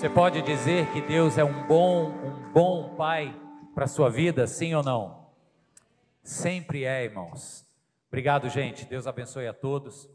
Você pode dizer que Deus é um bom, um bom pai para sua vida, sim ou não? Sempre é, irmãos. Obrigado, gente. Deus abençoe a todos.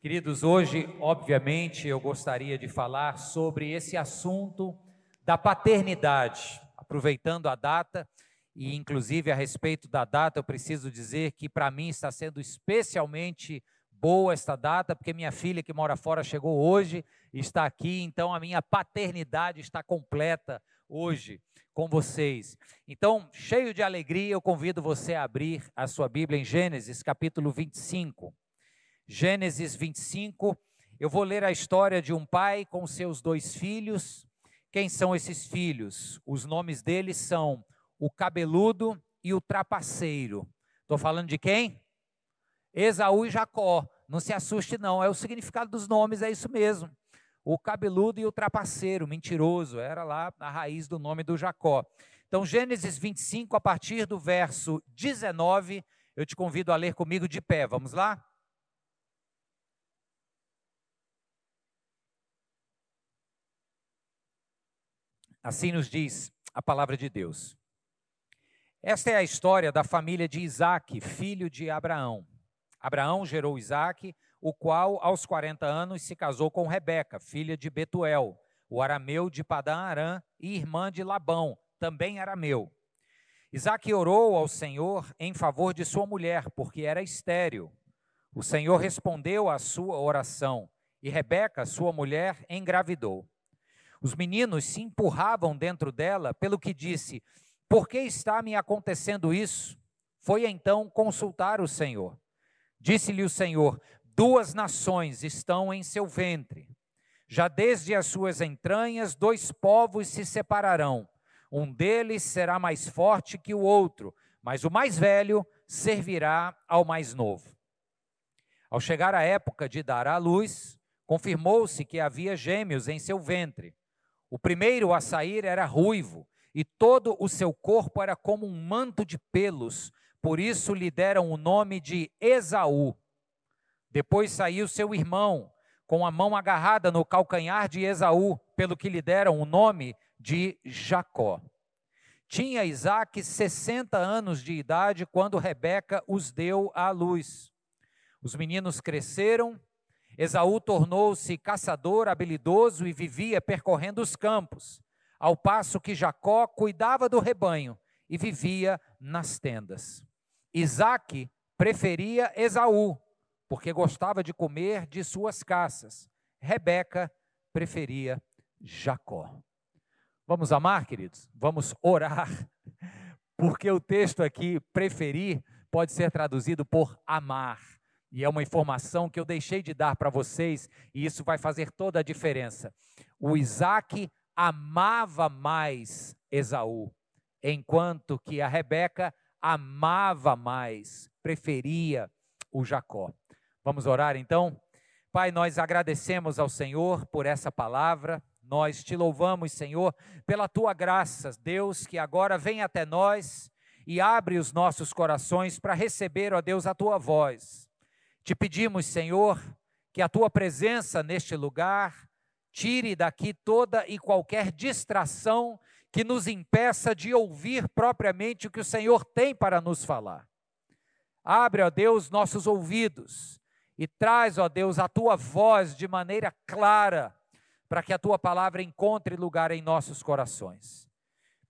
Queridos, hoje, obviamente, eu gostaria de falar sobre esse assunto da paternidade, aproveitando a data e inclusive a respeito da data, eu preciso dizer que para mim está sendo especialmente boa esta data, porque minha filha que mora fora chegou hoje está aqui, então a minha paternidade está completa hoje com vocês. Então, cheio de alegria, eu convido você a abrir a sua Bíblia em Gênesis, capítulo 25. Gênesis 25, eu vou ler a história de um pai com seus dois filhos. Quem são esses filhos? Os nomes deles são o cabeludo e o trapaceiro. Estou falando de quem? Esaú e Jacó. Não se assuste, não. É o significado dos nomes, é isso mesmo. O cabeludo e o trapaceiro, mentiroso, era lá a raiz do nome do Jacó. Então, Gênesis 25, a partir do verso 19, eu te convido a ler comigo de pé. Vamos lá? Assim nos diz a palavra de Deus. Esta é a história da família de Isaac, filho de Abraão. Abraão gerou Isaque, o qual, aos 40 anos, se casou com Rebeca, filha de Betuel, o arameu de Padã Arã e irmã de Labão, também arameu. Isaque orou ao Senhor em favor de sua mulher, porque era estéril. O Senhor respondeu à sua oração, e Rebeca, sua mulher, engravidou. Os meninos se empurravam dentro dela, pelo que disse: Por que está me acontecendo isso? Foi então consultar o Senhor. Disse-lhe o Senhor: Duas nações estão em seu ventre. Já desde as suas entranhas, dois povos se separarão. Um deles será mais forte que o outro, mas o mais velho servirá ao mais novo. Ao chegar a época de dar à luz, confirmou-se que havia gêmeos em seu ventre. O primeiro a sair era ruivo, e todo o seu corpo era como um manto de pelos, por isso lhe deram o nome de Esaú. Depois saiu seu irmão, com a mão agarrada no calcanhar de Esaú, pelo que lhe deram o nome de Jacó. Tinha Isaac 60 anos de idade quando Rebeca os deu à luz. Os meninos cresceram, Esaú tornou-se caçador habilidoso e vivia percorrendo os campos, ao passo que Jacó cuidava do rebanho e vivia nas tendas. Isaac preferia Esaú, porque gostava de comer de suas caças. Rebeca preferia Jacó. Vamos amar, queridos? Vamos orar, porque o texto aqui, preferir, pode ser traduzido por amar. E é uma informação que eu deixei de dar para vocês, e isso vai fazer toda a diferença. O Isaac amava mais Esaú, enquanto que a Rebeca amava mais, preferia o Jacó. Vamos orar então? Pai, nós agradecemos ao Senhor por essa palavra. Nós te louvamos, Senhor, pela tua graça, Deus, que agora vem até nós e abre os nossos corações para receber, ó Deus, a tua voz. Te pedimos, Senhor, que a tua presença neste lugar tire daqui toda e qualquer distração que nos impeça de ouvir propriamente o que o Senhor tem para nos falar. Abre, ó Deus, nossos ouvidos e traz, ó Deus, a tua voz de maneira clara, para que a tua palavra encontre lugar em nossos corações.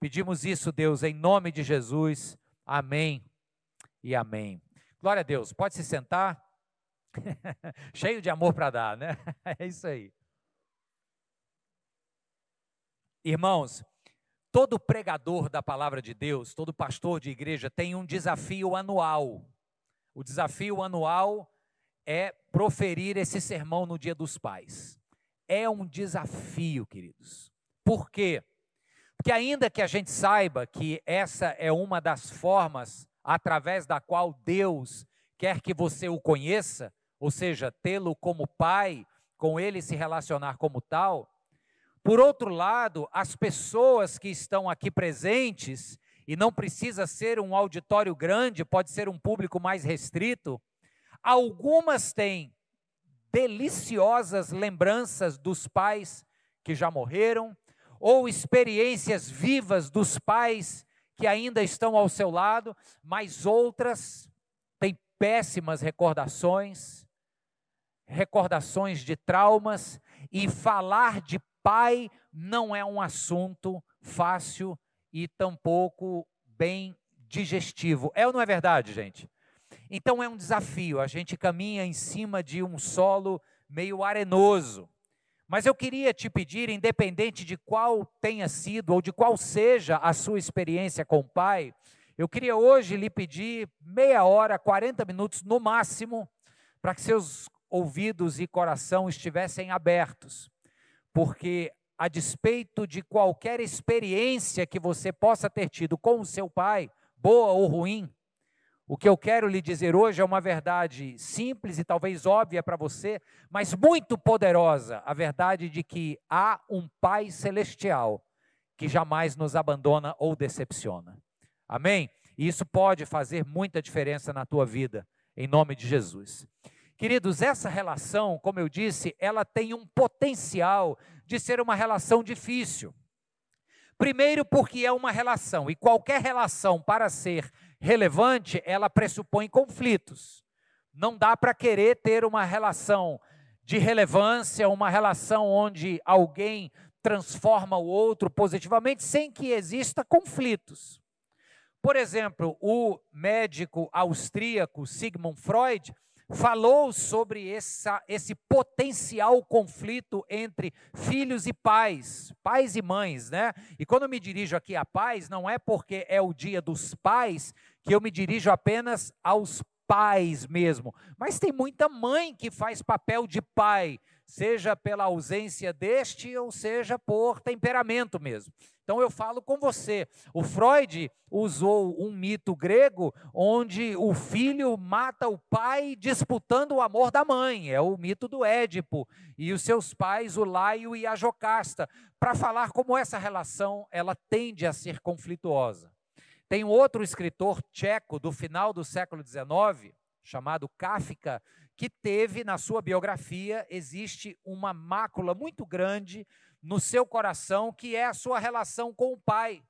Pedimos isso, Deus, em nome de Jesus. Amém e amém. Glória a Deus. Pode se sentar. Cheio de amor para dar, né? É isso aí. Irmãos, Todo pregador da palavra de Deus, todo pastor de igreja tem um desafio anual. O desafio anual é proferir esse sermão no Dia dos Pais. É um desafio, queridos. Por quê? Porque, ainda que a gente saiba que essa é uma das formas através da qual Deus quer que você o conheça, ou seja, tê-lo como pai, com ele se relacionar como tal, por outro lado, as pessoas que estão aqui presentes, e não precisa ser um auditório grande, pode ser um público mais restrito, algumas têm deliciosas lembranças dos pais que já morreram, ou experiências vivas dos pais que ainda estão ao seu lado, mas outras têm péssimas recordações, recordações de traumas, e falar de pai não é um assunto fácil e tampouco bem digestivo. É ou não é verdade, gente? Então é um desafio, a gente caminha em cima de um solo meio arenoso. Mas eu queria te pedir, independente de qual tenha sido ou de qual seja a sua experiência com o Pai, eu queria hoje lhe pedir meia hora, 40 minutos no máximo, para que seus ouvidos e coração estivessem abertos. Porque, a despeito de qualquer experiência que você possa ter tido com o seu pai, boa ou ruim, o que eu quero lhe dizer hoje é uma verdade simples e talvez óbvia para você, mas muito poderosa a verdade de que há um Pai celestial que jamais nos abandona ou decepciona. Amém? E isso pode fazer muita diferença na tua vida, em nome de Jesus. Queridos, essa relação, como eu disse, ela tem um potencial de ser uma relação difícil. Primeiro, porque é uma relação, e qualquer relação, para ser relevante, ela pressupõe conflitos. Não dá para querer ter uma relação de relevância, uma relação onde alguém transforma o outro positivamente, sem que exista conflitos. Por exemplo, o médico austríaco Sigmund Freud falou sobre essa, esse potencial conflito entre filhos e pais, pais e mães, né? E quando eu me dirijo aqui a pais, não é porque é o dia dos pais que eu me dirijo apenas aos pais mesmo, mas tem muita mãe que faz papel de pai, seja pela ausência deste ou seja por temperamento mesmo. Então eu falo com você. O Freud usou um mito grego onde o filho mata o pai disputando o amor da mãe. É o mito do Édipo e os seus pais, o Laio e a Jocasta, para falar como essa relação ela tende a ser conflituosa. Tem outro escritor tcheco do final do século XIX, chamado Kafka, que teve na sua biografia existe uma mácula muito grande no seu coração, que é a sua relação com o pai.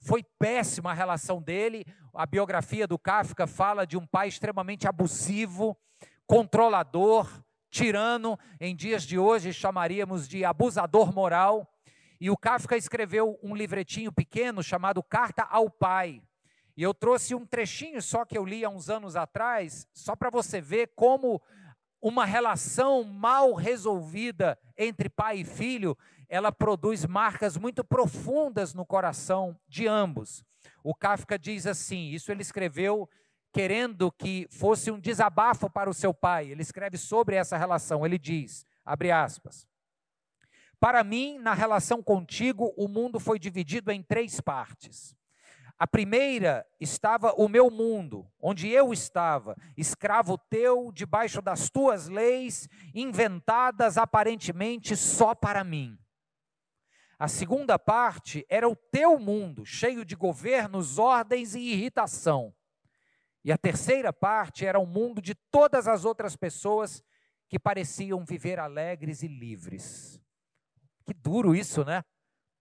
Foi péssima a relação dele. A biografia do Kafka fala de um pai extremamente abusivo, controlador, tirano. Em dias de hoje chamaríamos de abusador moral. E o Kafka escreveu um livretinho pequeno chamado Carta ao Pai. E eu trouxe um trechinho só que eu li há uns anos atrás, só para você ver como uma relação mal resolvida entre pai e filho ela produz marcas muito profundas no coração de ambos. O Kafka diz assim: isso ele escreveu querendo que fosse um desabafo para o seu pai. Ele escreve sobre essa relação. Ele diz: abre aspas. Para mim, na relação contigo, o mundo foi dividido em três partes. A primeira estava o meu mundo, onde eu estava, escravo teu, debaixo das tuas leis, inventadas aparentemente só para mim. A segunda parte era o teu mundo, cheio de governos, ordens e irritação. E a terceira parte era o mundo de todas as outras pessoas que pareciam viver alegres e livres. Que duro isso, né?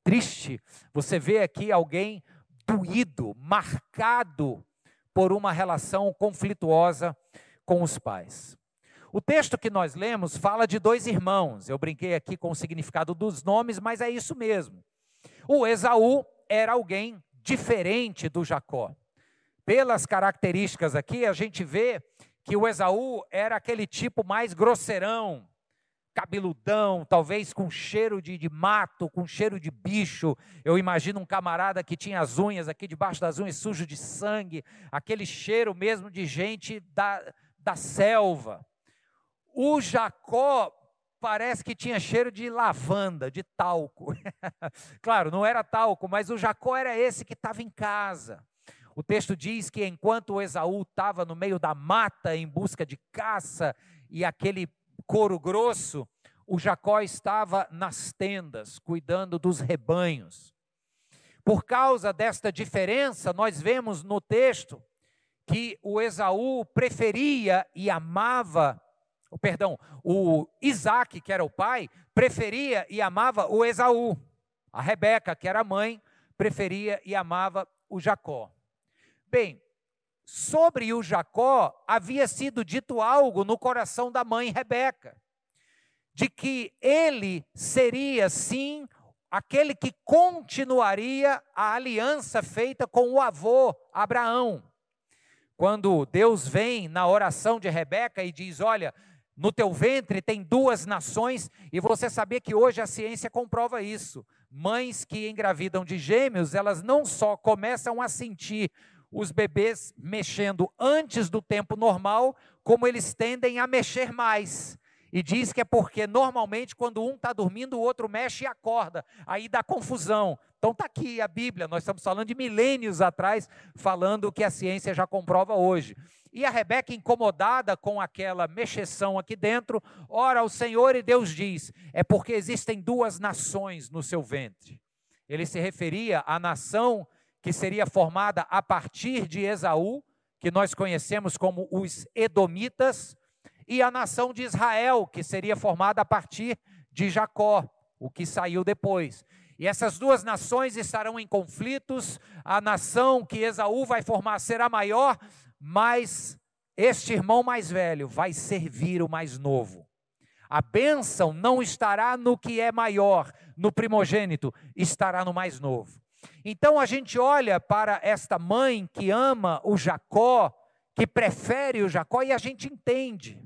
Triste. Você vê aqui alguém doído, marcado por uma relação conflituosa com os pais. O texto que nós lemos fala de dois irmãos. Eu brinquei aqui com o significado dos nomes, mas é isso mesmo. O Esaú era alguém diferente do Jacó. Pelas características aqui, a gente vê que o Esaú era aquele tipo mais grosseirão, cabeludão, talvez com cheiro de, de, mato, com cheiro de bicho. Eu imagino um camarada que tinha as unhas aqui debaixo das unhas sujo de sangue, aquele cheiro mesmo de gente da, da selva. O Jacó parece que tinha cheiro de lavanda, de talco. claro, não era talco, mas o Jacó era esse que estava em casa. O texto diz que enquanto o Esaú estava no meio da mata em busca de caça e aquele couro grosso, o Jacó estava nas tendas, cuidando dos rebanhos. Por causa desta diferença, nós vemos no texto que o Esaú preferia e amava perdão, o Isaac, que era o pai, preferia e amava o Esaú. A Rebeca, que era mãe, preferia e amava o Jacó. Bem, sobre o Jacó havia sido dito algo no coração da mãe Rebeca, de que ele seria sim aquele que continuaria a aliança feita com o avô Abraão. Quando Deus vem na oração de Rebeca e diz: Olha, no teu ventre tem duas nações, e você sabia que hoje a ciência comprova isso. Mães que engravidam de gêmeos, elas não só começam a sentir os bebês mexendo antes do tempo normal, como eles tendem a mexer mais. E diz que é porque normalmente quando um está dormindo, o outro mexe e acorda. Aí dá confusão. Então está aqui a Bíblia, nós estamos falando de milênios atrás, falando o que a ciência já comprova hoje. E a Rebeca, incomodada com aquela mexeção aqui dentro, ora ao Senhor e Deus diz: é porque existem duas nações no seu ventre. Ele se referia à nação que seria formada a partir de Esaú, que nós conhecemos como os Edomitas, e a nação de Israel, que seria formada a partir de Jacó, o que saiu depois. E essas duas nações estarão em conflitos. A nação que Esaú vai formar será maior, mas este irmão mais velho vai servir o mais novo. A bênção não estará no que é maior, no primogênito, estará no mais novo. Então a gente olha para esta mãe que ama o Jacó, que prefere o Jacó, e a gente entende.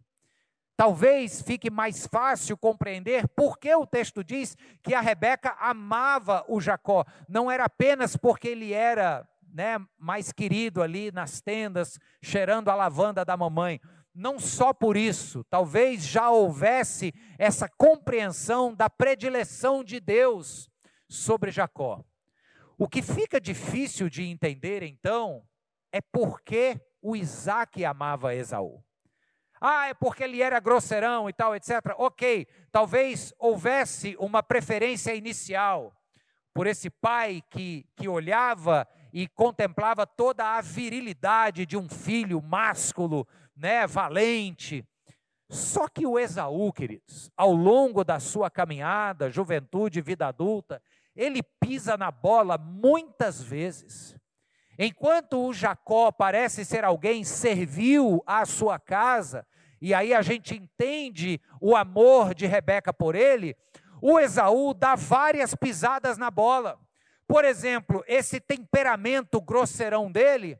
Talvez fique mais fácil compreender por que o texto diz que a Rebeca amava o Jacó. Não era apenas porque ele era né, mais querido ali nas tendas, cheirando a lavanda da mamãe. Não só por isso, talvez já houvesse essa compreensão da predileção de Deus sobre Jacó. O que fica difícil de entender então é por que o Isaac amava Esaú. Ah, é porque ele era grosseirão e tal, etc. Ok, talvez houvesse uma preferência inicial por esse pai que, que olhava e contemplava toda a virilidade de um filho másculo, né, valente. Só que o Esaú, queridos, ao longo da sua caminhada, juventude, vida adulta, ele pisa na bola muitas vezes. Enquanto o Jacó parece ser alguém servil à sua casa, e aí a gente entende o amor de Rebeca por ele, o Esaú dá várias pisadas na bola. Por exemplo, esse temperamento grosseirão dele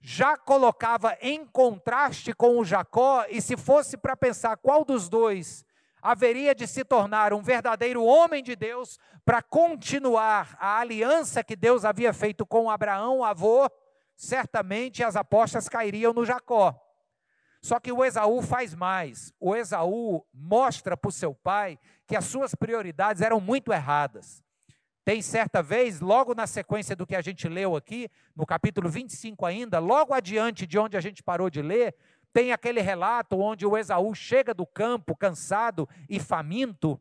já colocava em contraste com o Jacó, e se fosse para pensar qual dos dois haveria de se tornar um verdadeiro homem de Deus para continuar a aliança que Deus havia feito com Abraão, avô, certamente as apostas cairiam no Jacó. Só que o Esaú faz mais. O Esaú mostra para o seu pai que as suas prioridades eram muito erradas. Tem certa vez, logo na sequência do que a gente leu aqui, no capítulo 25 ainda, logo adiante de onde a gente parou de ler, tem aquele relato onde o Esaú chega do campo cansado e faminto,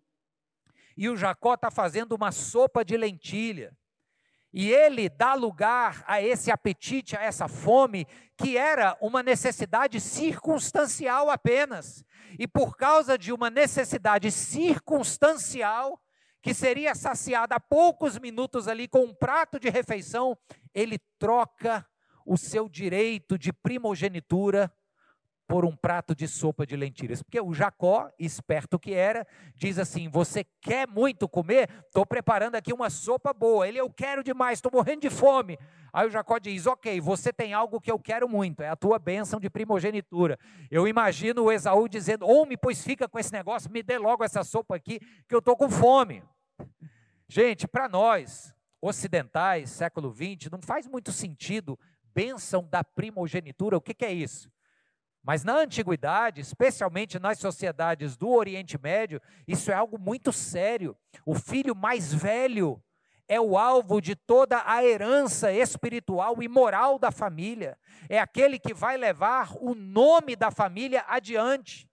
e o Jacó está fazendo uma sopa de lentilha. E ele dá lugar a esse apetite, a essa fome, que era uma necessidade circunstancial apenas. E por causa de uma necessidade circunstancial, que seria saciada a poucos minutos ali com um prato de refeição, ele troca o seu direito de primogenitura por um prato de sopa de lentilhas. Porque o Jacó, esperto que era, diz assim: Você quer muito comer? Estou preparando aqui uma sopa boa. Ele, eu quero demais, estou morrendo de fome. Aí o Jacó diz: Ok, você tem algo que eu quero muito, é a tua bênção de primogenitura. Eu imagino o Esaú dizendo: Homem, pois fica com esse negócio, me dê logo essa sopa aqui, que eu estou com fome. Gente, para nós, ocidentais, século XX, não faz muito sentido bênção da primogenitura. O que, que é isso? Mas na antiguidade, especialmente nas sociedades do Oriente Médio, isso é algo muito sério. O filho mais velho é o alvo de toda a herança espiritual e moral da família. É aquele que vai levar o nome da família adiante.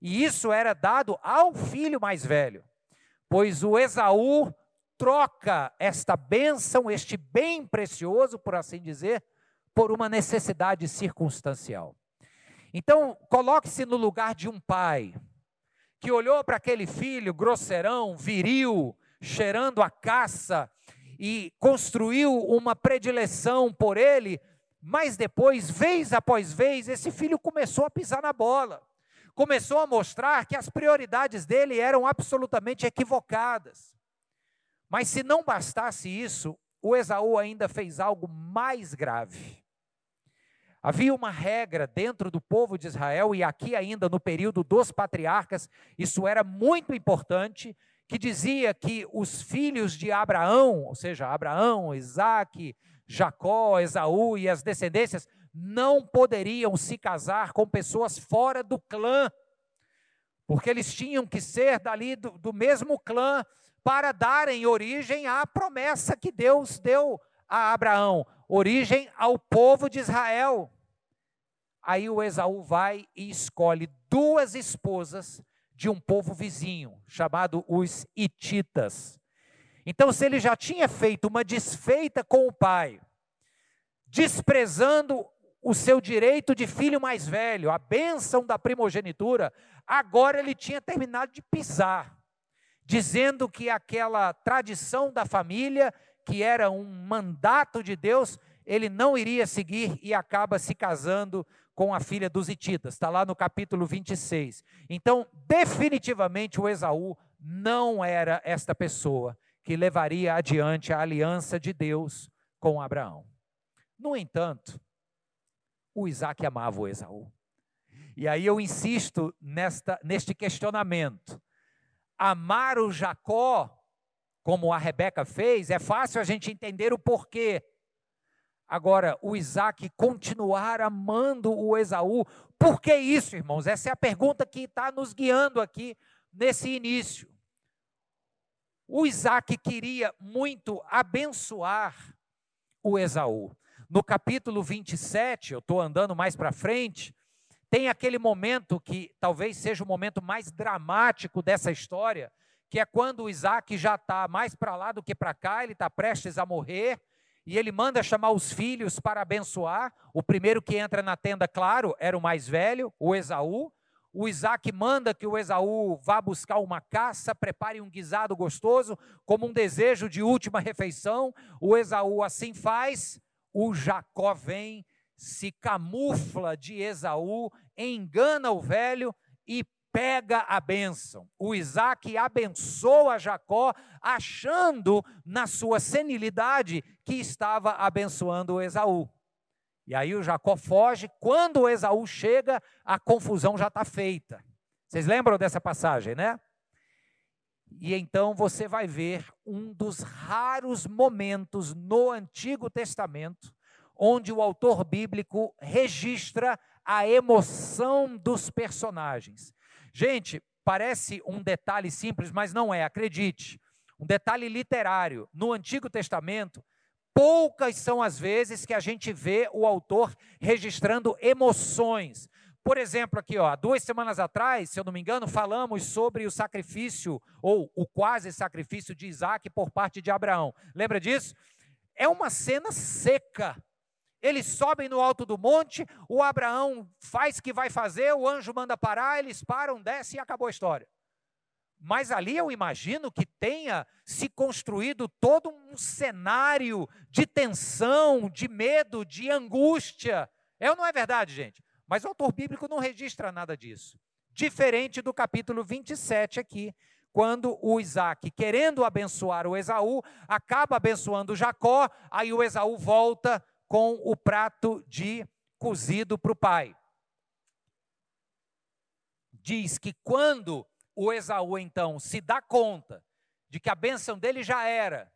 E isso era dado ao filho mais velho. Pois o Esaú troca esta bênção, este bem precioso, por assim dizer, por uma necessidade circunstancial. Então, coloque-se no lugar de um pai que olhou para aquele filho grosseirão, viril, cheirando a caça e construiu uma predileção por ele, mas depois, vez após vez, esse filho começou a pisar na bola. Começou a mostrar que as prioridades dele eram absolutamente equivocadas. Mas se não bastasse isso, o Esaú ainda fez algo mais grave. Havia uma regra dentro do povo de Israel, e aqui ainda no período dos patriarcas, isso era muito importante, que dizia que os filhos de Abraão, ou seja, Abraão, Isaac, Jacó, Esaú e as descendências, não poderiam se casar com pessoas fora do clã, porque eles tinham que ser dali do, do mesmo clã para darem origem à promessa que Deus deu a Abraão origem ao povo de Israel. Aí o Esaú vai e escolhe duas esposas de um povo vizinho, chamado os Hititas. Então, se ele já tinha feito uma desfeita com o pai, desprezando o seu direito de filho mais velho, a bênção da primogenitura, agora ele tinha terminado de pisar, dizendo que aquela tradição da família que era um mandato de Deus, ele não iria seguir e acaba se casando com a filha dos Hititas. Está lá no capítulo 26. Então, definitivamente, o Esaú não era esta pessoa que levaria adiante a aliança de Deus com Abraão. No entanto, o Isaac amava o Esaú. E aí eu insisto nesta, neste questionamento. Amar o Jacó como a Rebeca fez, é fácil a gente entender o porquê. Agora, o Isaac continuar amando o Esaú, por que isso, irmãos? Essa é a pergunta que está nos guiando aqui nesse início. O Isaac queria muito abençoar o Esaú. No capítulo 27, eu estou andando mais para frente, tem aquele momento que talvez seja o momento mais dramático dessa história, que é quando o Isaac já está mais para lá do que para cá, ele está prestes a morrer, e ele manda chamar os filhos para abençoar. O primeiro que entra na tenda, claro, era o mais velho, o Esaú. O Isaac manda que o Esaú vá buscar uma caça, prepare um guisado gostoso, como um desejo de última refeição. O Esaú assim faz. O Jacó vem, se camufla de Esaú, engana o velho e pega a bênção. O Isaac abençoa Jacó, achando na sua senilidade que estava abençoando o Esaú. E aí o Jacó foge, quando o Esaú chega, a confusão já está feita. Vocês lembram dessa passagem, né? E então você vai ver um dos raros momentos no Antigo Testamento onde o autor bíblico registra a emoção dos personagens. Gente, parece um detalhe simples, mas não é, acredite. Um detalhe literário. No Antigo Testamento, poucas são as vezes que a gente vê o autor registrando emoções. Por exemplo, aqui, ó, duas semanas atrás, se eu não me engano, falamos sobre o sacrifício, ou o quase sacrifício de Isaac por parte de Abraão. Lembra disso? É uma cena seca, eles sobem no alto do monte, o Abraão faz o que vai fazer, o anjo manda parar, eles param, descem e acabou a história. Mas ali eu imagino que tenha se construído todo um cenário de tensão, de medo, de angústia. É ou não é verdade, gente? Mas o autor bíblico não registra nada disso. Diferente do capítulo 27 aqui, quando o Isaac, querendo abençoar o Esaú, acaba abençoando Jacó, aí o Esaú volta com o prato de cozido para o pai. Diz que quando o Esaú então se dá conta de que a bênção dele já era,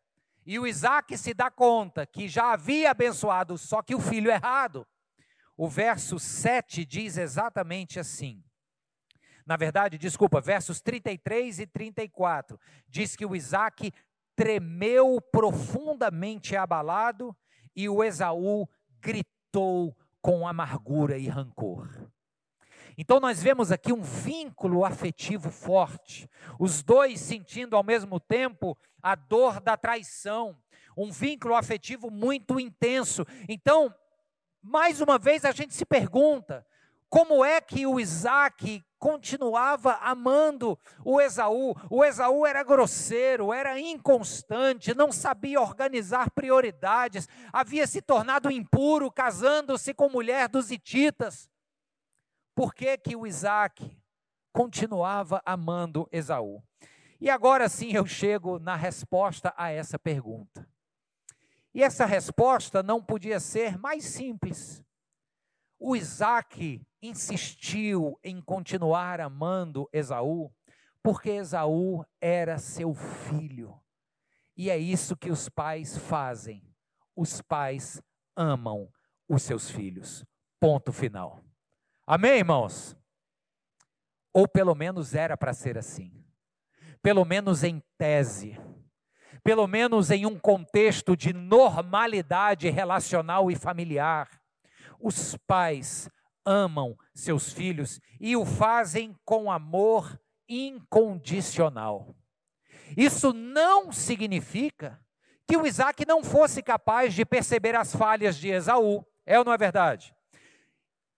e o Isaac se dá conta que já havia abençoado, só que o filho errado, o verso 7 diz exatamente assim. Na verdade, desculpa, versos 33 e 34, diz que o Isaac tremeu profundamente abalado e o Esaú gritou com amargura e rancor. Então nós vemos aqui um vínculo afetivo forte, os dois sentindo ao mesmo tempo a dor da traição, um vínculo afetivo muito intenso. Então, mais uma vez a gente se pergunta: como é que o Isaac continuava amando o Esaú? O Esaú era grosseiro, era inconstante, não sabia organizar prioridades, havia se tornado impuro, casando-se com mulher dos Hititas. Por que, que o Isaac continuava amando Esaú? E agora sim eu chego na resposta a essa pergunta. E essa resposta não podia ser mais simples. O Isaac insistiu em continuar amando Esaú, porque Esaú era seu filho. E é isso que os pais fazem. Os pais amam os seus filhos. Ponto final. Amém, irmãos? Ou pelo menos era para ser assim. Pelo menos em tese. Pelo menos em um contexto de normalidade relacional e familiar os pais amam seus filhos e o fazem com amor incondicional. Isso não significa que o Isaac não fosse capaz de perceber as falhas de Esaú. É ou não é verdade?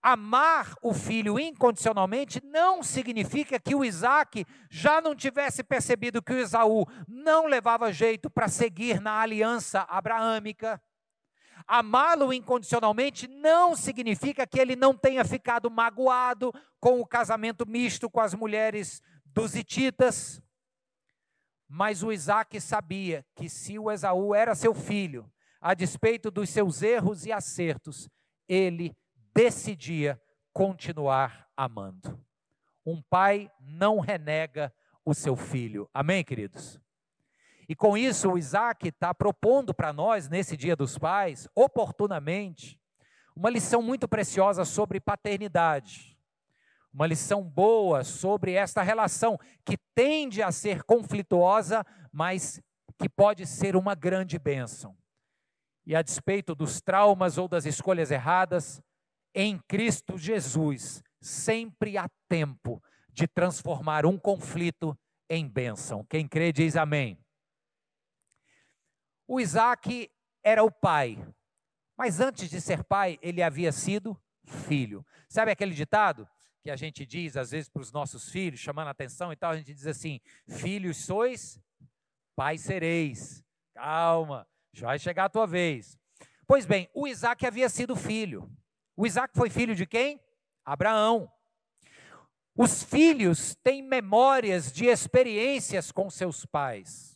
Amar o filho incondicionalmente não significa que o Isaac já não tivesse percebido que o Esaú não levava jeito para seguir na aliança abraâmica, Amá-lo incondicionalmente não significa que ele não tenha ficado magoado com o casamento misto com as mulheres dos Hititas. Mas o Isaac sabia que se o Esaú era seu filho, a despeito dos seus erros e acertos, ele decidia continuar amando. Um pai não renega o seu filho. Amém, queridos? E com isso, o Isaac está propondo para nós, nesse Dia dos Pais, oportunamente, uma lição muito preciosa sobre paternidade. Uma lição boa sobre esta relação que tende a ser conflituosa, mas que pode ser uma grande bênção. E a despeito dos traumas ou das escolhas erradas, em Cristo Jesus, sempre há tempo de transformar um conflito em bênção. Quem crê diz amém. O Isaac era o pai, mas antes de ser pai, ele havia sido filho. Sabe aquele ditado que a gente diz às vezes para os nossos filhos, chamando a atenção e tal? A gente diz assim: Filhos sois, pai sereis. Calma, já vai chegar a tua vez. Pois bem, o Isaac havia sido filho. O Isaac foi filho de quem? Abraão. Os filhos têm memórias de experiências com seus pais.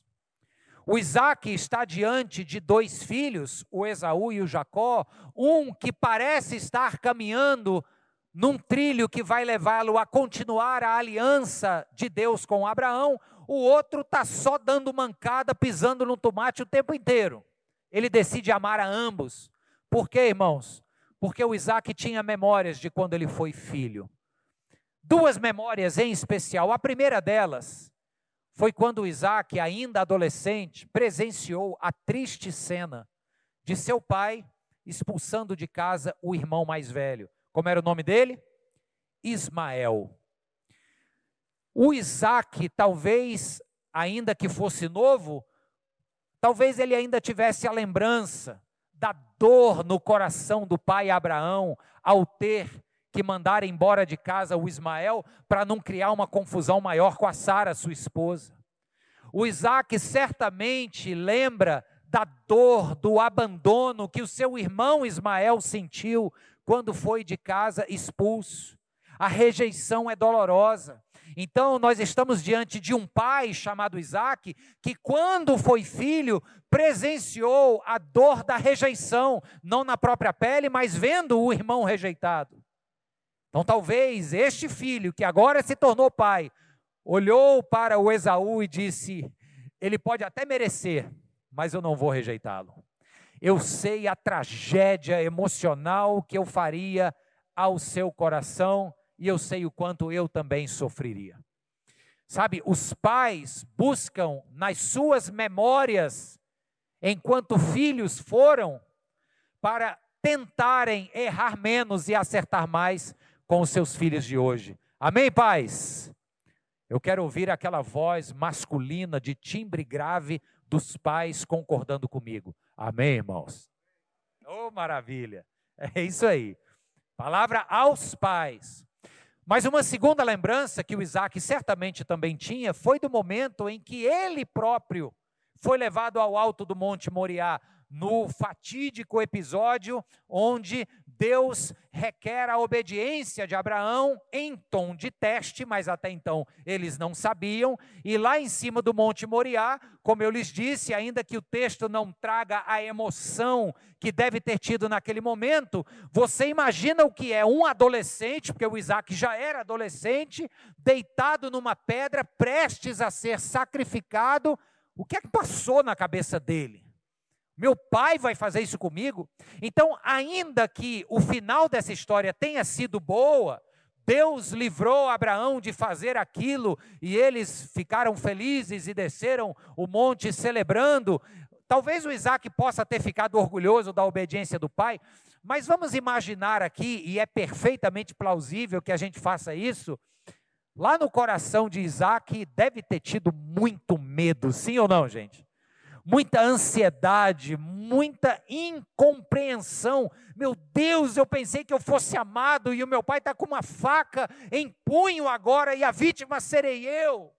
O Isaac está diante de dois filhos, o Esaú e o Jacó, um que parece estar caminhando num trilho que vai levá-lo a continuar a aliança de Deus com Abraão, o outro está só dando mancada, pisando no tomate o tempo inteiro. Ele decide amar a ambos. Por quê, irmãos? Porque o Isaac tinha memórias de quando ele foi filho. Duas memórias em especial. A primeira delas foi quando Isaac, ainda adolescente, presenciou a triste cena de seu pai expulsando de casa o irmão mais velho. Como era o nome dele? Ismael. O Isaac, talvez, ainda que fosse novo, talvez ele ainda tivesse a lembrança da dor no coração do pai Abraão ao ter que mandar embora de casa o Ismael para não criar uma confusão maior com a Sara, sua esposa. O Isaac certamente lembra da dor, do abandono que o seu irmão Ismael sentiu quando foi de casa expulso. A rejeição é dolorosa. Então, nós estamos diante de um pai chamado Isaac, que, quando foi filho, presenciou a dor da rejeição, não na própria pele, mas vendo o irmão rejeitado. Então, talvez este filho, que agora se tornou pai, olhou para o Esaú e disse: Ele pode até merecer, mas eu não vou rejeitá-lo. Eu sei a tragédia emocional que eu faria ao seu coração e eu sei o quanto eu também sofreria. Sabe, os pais buscam nas suas memórias, enquanto filhos foram, para tentarem errar menos e acertar mais, com os seus filhos de hoje. Amém, pais? Eu quero ouvir aquela voz masculina de timbre grave dos pais concordando comigo. Amém, irmãos? Oh, maravilha. É isso aí. Palavra aos pais. Mas uma segunda lembrança que o Isaac certamente também tinha foi do momento em que ele próprio foi levado ao alto do Monte Moriá, no fatídico episódio onde Deus requer a obediência de Abraão em tom de teste, mas até então eles não sabiam. E lá em cima do Monte Moriá, como eu lhes disse, ainda que o texto não traga a emoção que deve ter tido naquele momento, você imagina o que é um adolescente, porque o Isaac já era adolescente, deitado numa pedra, prestes a ser sacrificado. O que é que passou na cabeça dele? Meu pai vai fazer isso comigo? Então, ainda que o final dessa história tenha sido boa, Deus livrou Abraão de fazer aquilo e eles ficaram felizes e desceram o monte celebrando. Talvez o Isaac possa ter ficado orgulhoso da obediência do pai, mas vamos imaginar aqui, e é perfeitamente plausível que a gente faça isso. Lá no coração de Isaac deve ter tido muito medo, sim ou não, gente? Muita ansiedade, muita incompreensão. Meu Deus, eu pensei que eu fosse amado e o meu pai está com uma faca em punho agora e a vítima serei eu.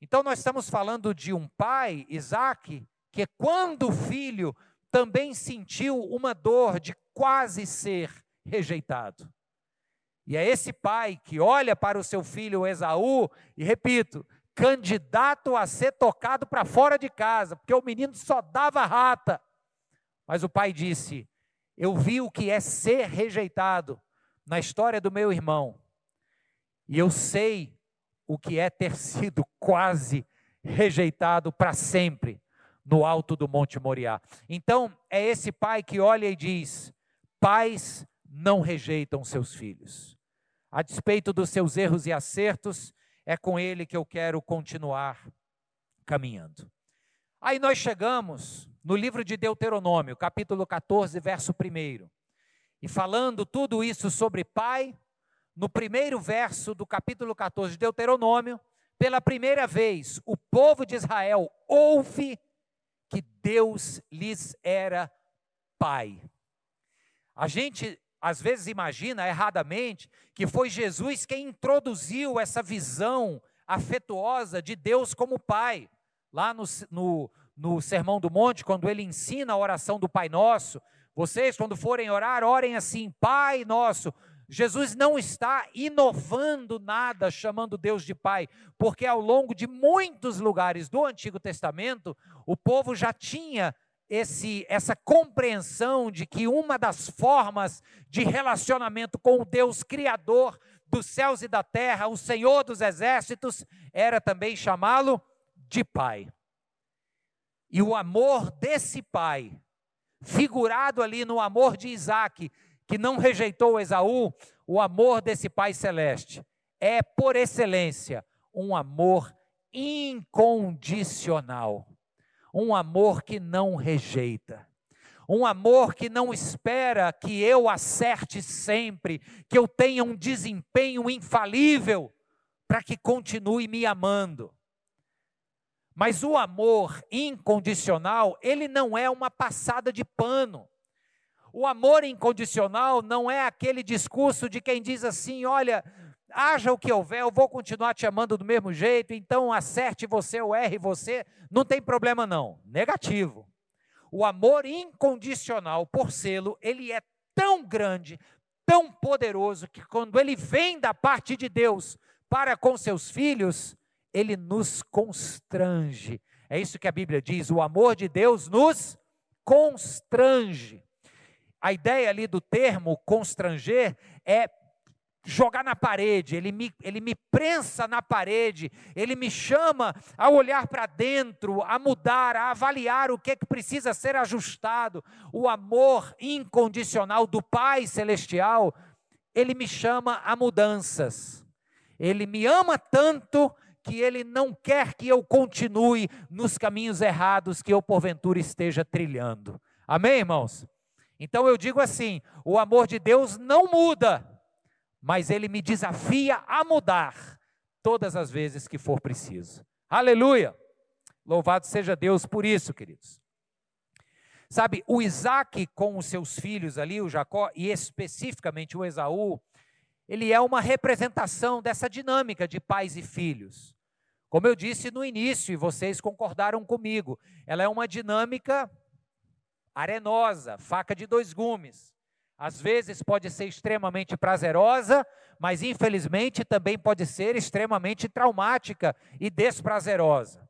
Então, nós estamos falando de um pai, Isaac, que quando filho também sentiu uma dor de quase ser rejeitado. E é esse pai que olha para o seu filho Esaú, e repito, candidato a ser tocado para fora de casa, porque o menino só dava rata. Mas o pai disse: Eu vi o que é ser rejeitado na história do meu irmão, e eu sei o que é ter sido quase rejeitado para sempre no alto do Monte Moriá. Então, é esse pai que olha e diz: Pais não rejeitam seus filhos. A despeito dos seus erros e acertos, é com ele que eu quero continuar caminhando. Aí nós chegamos no livro de Deuteronômio, capítulo 14, verso 1. E falando tudo isso sobre pai, no primeiro verso do capítulo 14 de Deuteronômio, pela primeira vez, o povo de Israel ouve que Deus lhes era pai. A gente às vezes imagina erradamente que foi Jesus quem introduziu essa visão afetuosa de Deus como Pai. Lá no, no, no Sermão do Monte, quando ele ensina a oração do Pai Nosso, vocês, quando forem orar, orem assim: Pai Nosso. Jesus não está inovando nada chamando Deus de Pai, porque ao longo de muitos lugares do Antigo Testamento, o povo já tinha esse, essa compreensão de que uma das formas de relacionamento com o Deus Criador dos céus e da terra, o Senhor dos exércitos, era também chamá-lo de Pai. E o amor desse Pai, figurado ali no amor de Isaac, que não rejeitou Esaú, o amor desse Pai celeste, é por excelência um amor incondicional um amor que não rejeita, um amor que não espera que eu acerte sempre, que eu tenha um desempenho infalível para que continue me amando. Mas o amor incondicional, ele não é uma passada de pano. O amor incondicional não é aquele discurso de quem diz assim: olha, haja o que houver, eu vou continuar te amando do mesmo jeito, então acerte você ou erre você, não tem problema não. Negativo. O amor incondicional por selo, ele é tão grande, tão poderoso, que quando ele vem da parte de Deus para com seus filhos, ele nos constrange. É isso que a Bíblia diz: o amor de Deus nos constrange. A ideia ali do termo constranger é jogar na parede, ele me, ele me prensa na parede, ele me chama a olhar para dentro, a mudar, a avaliar o que é que precisa ser ajustado. O amor incondicional do Pai Celestial, ele me chama a mudanças. Ele me ama tanto que ele não quer que eu continue nos caminhos errados que eu porventura esteja trilhando. Amém, irmãos? Então eu digo assim: o amor de Deus não muda mas ele me desafia a mudar todas as vezes que for preciso. Aleluia! Louvado seja Deus por isso, queridos. Sabe, o Isaac com os seus filhos ali, o Jacó, e especificamente o Esaú, ele é uma representação dessa dinâmica de pais e filhos. Como eu disse no início, e vocês concordaram comigo, ela é uma dinâmica arenosa, faca de dois gumes. Às vezes pode ser extremamente prazerosa, mas infelizmente também pode ser extremamente traumática e desprazerosa.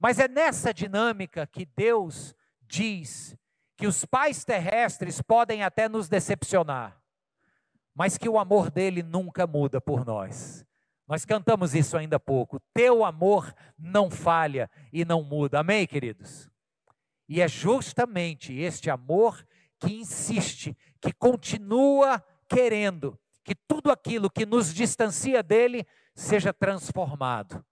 Mas é nessa dinâmica que Deus diz que os pais terrestres podem até nos decepcionar, mas que o amor dele nunca muda por nós. Nós cantamos isso ainda há pouco. Teu amor não falha e não muda. Amém, queridos? E é justamente este amor que insiste, que continua querendo que tudo aquilo que nos distancia dele seja transformado.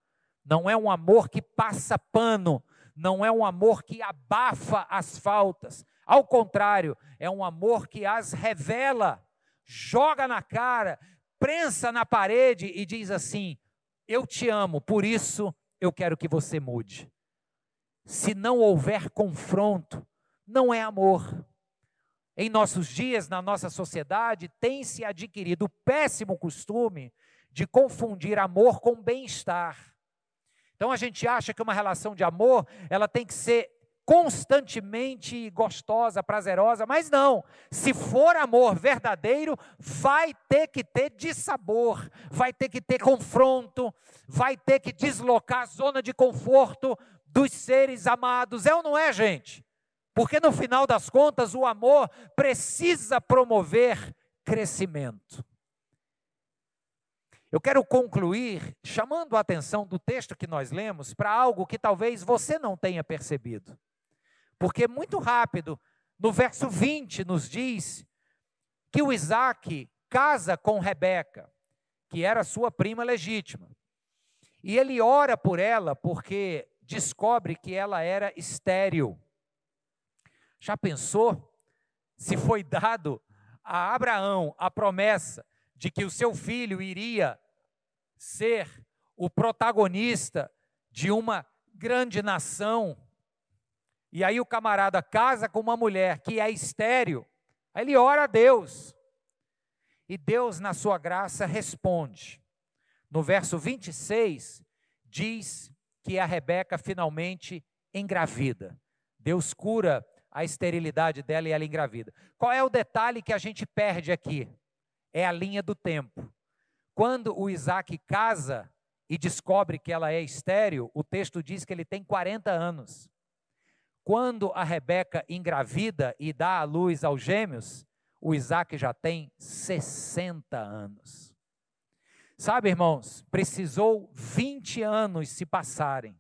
Não é um amor que passa pano, não é um amor que abafa as faltas. Ao contrário, é um amor que as revela, joga na cara, prensa na parede e diz assim: Eu te amo, por isso eu quero que você mude. Se não houver confronto, não é amor. Em nossos dias, na nossa sociedade, tem se adquirido o péssimo costume de confundir amor com bem-estar. Então a gente acha que uma relação de amor, ela tem que ser constantemente gostosa, prazerosa, mas não. Se for amor verdadeiro, vai ter que ter dissabor, vai ter que ter confronto, vai ter que deslocar a zona de conforto dos seres amados. É ou não é, gente? Porque no final das contas, o amor precisa promover crescimento. Eu quero concluir chamando a atenção do texto que nós lemos para algo que talvez você não tenha percebido. Porque muito rápido, no verso 20, nos diz que o Isaac casa com Rebeca, que era sua prima legítima. E ele ora por ela porque descobre que ela era estéril. Já pensou se foi dado a Abraão a promessa de que o seu filho iria ser o protagonista de uma grande nação. E aí o camarada casa com uma mulher que é estéril. Aí ele ora a Deus. E Deus, na sua graça, responde. No verso 26, diz que a Rebeca finalmente engravida. Deus cura a esterilidade dela e ela engravida. Qual é o detalhe que a gente perde aqui? É a linha do tempo. Quando o Isaac casa e descobre que ela é estéril, o texto diz que ele tem 40 anos. Quando a Rebeca engravida e dá a luz aos gêmeos, o Isaac já tem 60 anos. Sabe, irmãos, precisou 20 anos se passarem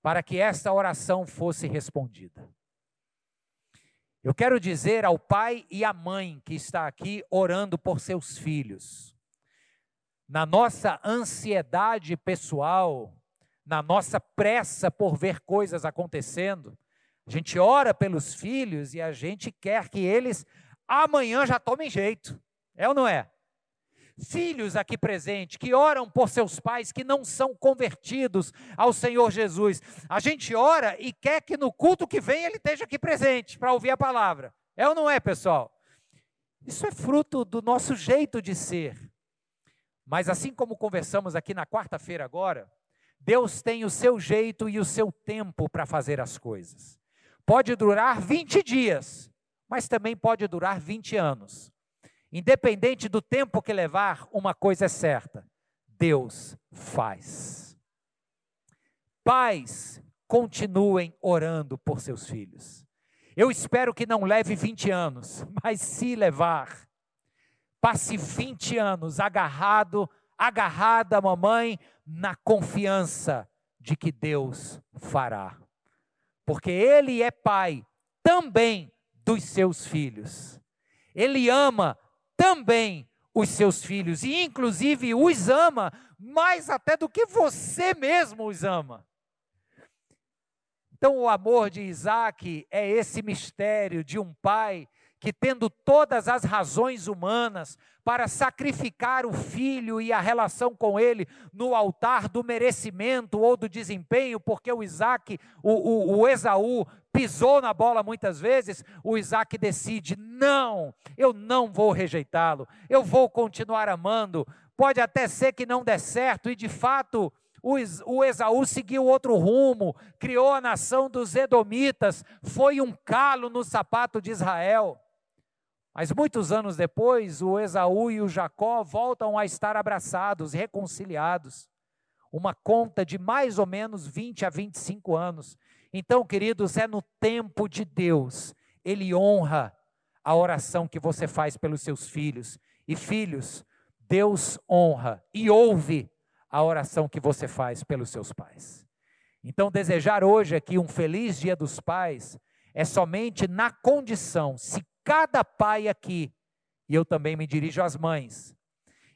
para que esta oração fosse respondida. Eu quero dizer ao pai e à mãe que está aqui orando por seus filhos, na nossa ansiedade pessoal, na nossa pressa por ver coisas acontecendo, a gente ora pelos filhos e a gente quer que eles amanhã já tomem jeito. É ou não é? Filhos aqui presentes que oram por seus pais que não são convertidos ao Senhor Jesus. A gente ora e quer que no culto que vem ele esteja aqui presente para ouvir a palavra. É ou não é, pessoal? Isso é fruto do nosso jeito de ser. Mas assim como conversamos aqui na quarta-feira agora, Deus tem o seu jeito e o seu tempo para fazer as coisas. Pode durar 20 dias, mas também pode durar 20 anos. Independente do tempo que levar, uma coisa é certa: Deus faz. Pais, continuem orando por seus filhos. Eu espero que não leve 20 anos, mas se levar, Passe 20 anos agarrado, agarrada, mamãe, na confiança de que Deus fará. Porque Ele é pai também dos seus filhos. Ele ama também os seus filhos e, inclusive, os ama mais até do que você mesmo os ama. Então, o amor de Isaac é esse mistério de um pai que, tendo todas as razões humanas para sacrificar o filho e a relação com ele no altar do merecimento ou do desempenho, porque o Isaac, o, o, o Esaú, pisou na bola muitas vezes, o Isaac decide: não, eu não vou rejeitá-lo, eu vou continuar amando. Pode até ser que não dê certo, e de fato o Esaú seguiu outro rumo, criou a nação dos Edomitas, foi um calo no sapato de Israel. Mas muitos anos depois, o Esaú e o Jacó voltam a estar abraçados, reconciliados. Uma conta de mais ou menos 20 a 25 anos. Então, queridos, é no tempo de Deus. Ele honra a oração que você faz pelos seus filhos. E filhos, Deus honra e ouve a oração que você faz pelos seus pais. Então, desejar hoje aqui um feliz Dia dos Pais é somente na condição, se cada pai aqui, e eu também me dirijo às mães,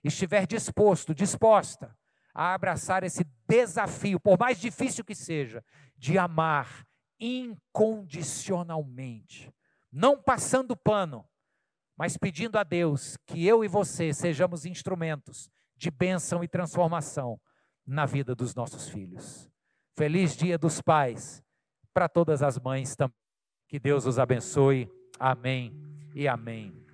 estiver disposto, disposta a abraçar esse desafio, por mais difícil que seja, de amar incondicionalmente, não passando pano, mas pedindo a Deus que eu e você sejamos instrumentos de bênção e transformação na vida dos nossos filhos. Feliz Dia dos Pais para todas as mães também. Que Deus os abençoe. Amém e amém.